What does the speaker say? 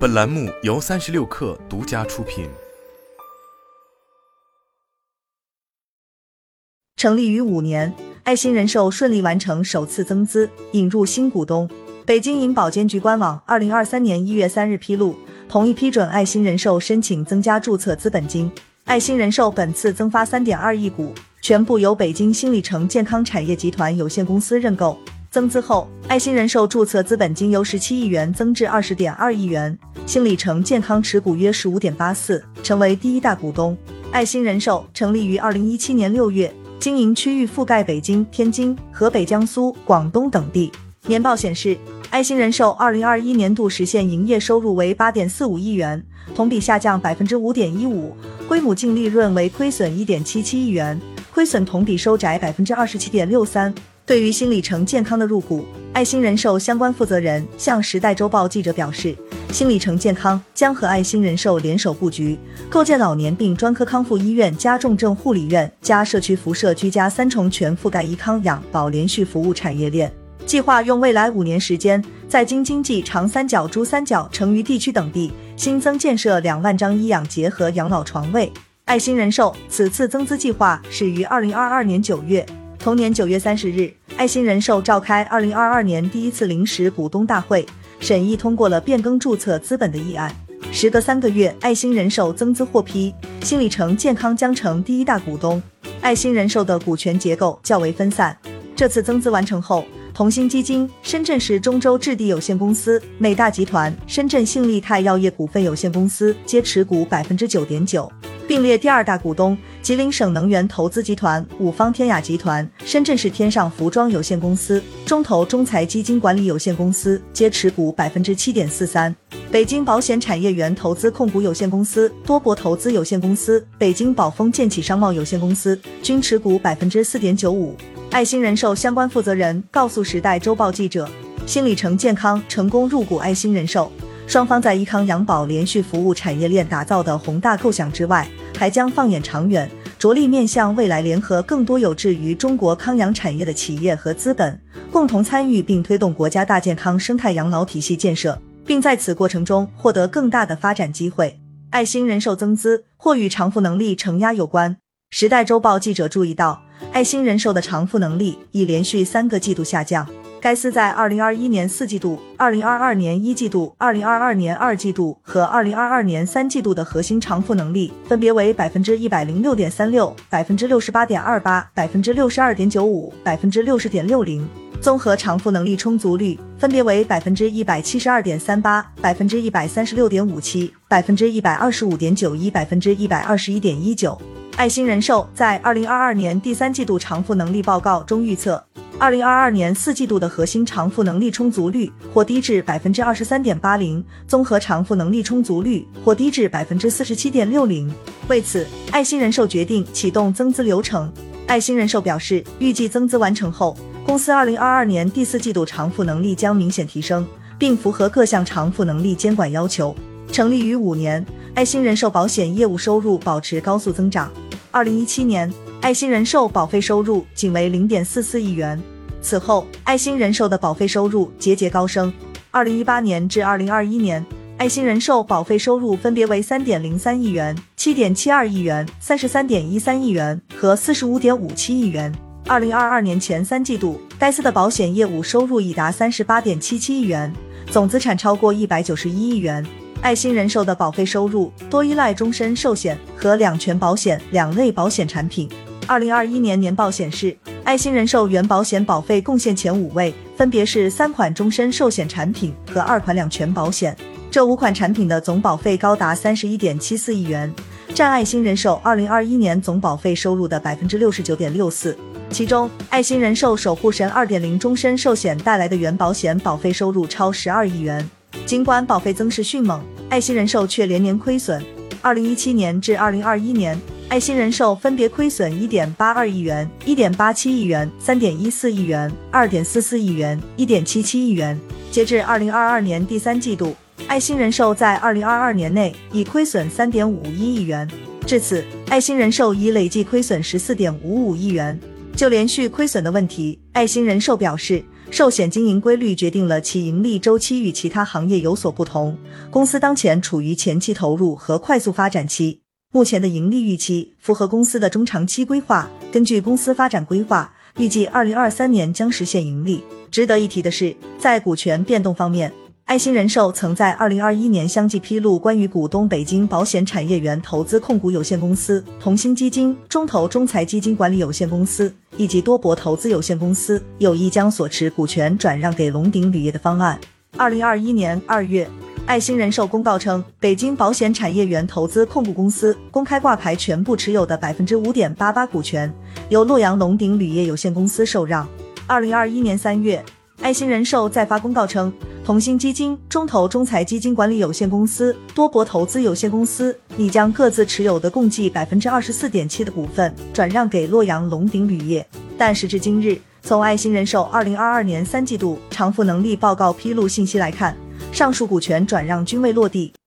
本栏目由三十六氪独家出品。成立于五年，爱心人寿顺利完成首次增资，引入新股东。北京银保监局官网二零二三年一月三日披露，同意批准爱心人寿申请增加注册资本金。爱心人寿本次增发三点二亿股，全部由北京新里程健康产业集团有限公司认购。增资后，爱心人寿注册资本金由十七亿元增至二十点二亿元，新里程健康持股约十五点八四，成为第一大股东。爱心人寿成立于二零一七年六月，经营区域覆盖北京、天津、河北、江苏、广东等地。年报显示，爱心人寿二零二一年度实现营业收入为八点四五亿元，同比下降百分之五点一五，归母净利润为亏损一点七七亿元，亏损同比收窄百分之二十七点六三。对于新里程健康的入股，爱心人寿相关负责人向《时代周报》记者表示，新里程健康将和爱心人寿联手布局，构建老年病专科康复医院加重症护理院加社区辐射居家三重全覆盖医康养保连续服务产业链。计划用未来五年时间，在京津冀长三角、珠三角、成渝地区等地新增建设两万张医养结合养老床位。爱心人寿此次增资计划始于二零二二年九月，同年九月三十日。爱心人寿召开二零二二年第一次临时股东大会，审议通过了变更注册资本的议案。时隔三个月，爱心人寿增资获批，新里程健康将成第一大股东。爱心人寿的股权结构较为分散，这次增资完成后，同心基金、深圳市中州置地有限公司、美大集团、深圳信利泰药业股份有限公司皆持股百分之九点九。并列第二大股东，吉林省能源投资集团、五方天雅集团、深圳市天上服装有限公司、中投中财基金管理有限公司皆持股百分之七点四三。北京保险产业园投资控股有限公司、多博投资有限公司、北京宝丰建企商贸有限公司均持股百分之四点九五。爱心人寿相关负责人告诉《时代周报》记者，新里程健康成功入股爱心人寿，双方在医康养保连续服务产业链打造的宏大构想之外。还将放眼长远，着力面向未来，联合更多有志于中国康养产业的企业和资本，共同参与并推动国家大健康生态养老体系建设，并在此过程中获得更大的发展机会。爱心人寿增资或与偿付能力承压有关。时代周报记者注意到，爱心人寿的偿付能力已连续三个季度下降。该司在二零二一年四季度、二零二二年一季度、二零二二年二季度和二零二二年三季度的核心偿付能力分别为百分之一百零六点三六、百分之六十八点二八、百分之六十二点九五、百分之六十点六零；综合偿付能力充足率分别为百分之一百七十二点三八、百分之一百三十六点五七、百分之一百二十五点九一、百分之一百二十一点一九。爱心人寿在二零二二年第三季度偿付能力报告中预测。二零二二年四季度的核心偿付能力充足率或低至百分之二十三点八零，综合偿付能力充足率或低至百分之四十七点六零。为此，爱心人寿决定启动增资流程。爱心人寿表示，预计增资完成后，公司二零二二年第四季度偿付能力将明显提升，并符合各项偿付能力监管要求。成立于五年，爱心人寿保险业务收入保持高速增长。二零一七年。爱心人寿保费收入仅为零点四四亿元，此后爱心人寿的保费收入节节高升。二零一八年至二零二一年，爱心人寿保费收入分别为三点零三亿元、七点七二亿元、三十三点一三亿元和四十五点五七亿元。二零二二年前三季度，该司的保险业务收入已达三十八点七七亿元，总资产超过一百九十一亿元。爱心人寿的保费收入多依赖终身寿险和两全保险两类保险产品。二零二一年年报显示，爱心人寿原保险保费贡献前五位分别是三款终身寿险产品和二款两全保险，这五款产品的总保费高达三十一点七四亿元，占爱心人寿二零二一年总保费收入的百分之六十九点六四。其中，爱心人寿守护神二点零终身寿险带来的原保险保费收入超十二亿元。尽管保费增势迅猛，爱心人寿却连年亏损。二零一七年至二零二一年。爱心人寿分别亏损一点八二亿元、一点八七亿元、三点一四亿元、二点四四亿元、一点七七亿元。截至二零二二年第三季度，爱心人寿在二零二二年内已亏损三点五一亿元。至此，爱心人寿已累计亏损十四点五五亿元。就连续亏损的问题，爱心人寿表示，寿险经营规律决定了其盈利周期与其他行业有所不同。公司当前处于前期投入和快速发展期，目前的盈利预期符合公司的中长期规划。根据公司发展规划，预计二零二三年将实现盈利。值得一提的是，在股权变动方面。爱心人寿曾在二零二一年相继披露关于股东北京保险产业园投资控股有限公司、同心基金、中投中财基金管理有限公司以及多博投资有限公司有意将所持股权转让给龙鼎铝业的方案。二零二一年二月，爱心人寿公告称，北京保险产业园投资控股公司公开挂牌全部持有的百分之五点八八股权由洛阳龙鼎铝业有限公司受让。二零二一年三月，爱心人寿再发公告称。同心基金、中投中财基金管理有限公司、多博投资有限公司拟将各自持有的共计百分之二十四点七的股份转让给洛阳龙鼎铝业。但时至今日，从爱心人寿二零二二年三季度偿付能力报告披露信息来看，上述股权转让均未落地。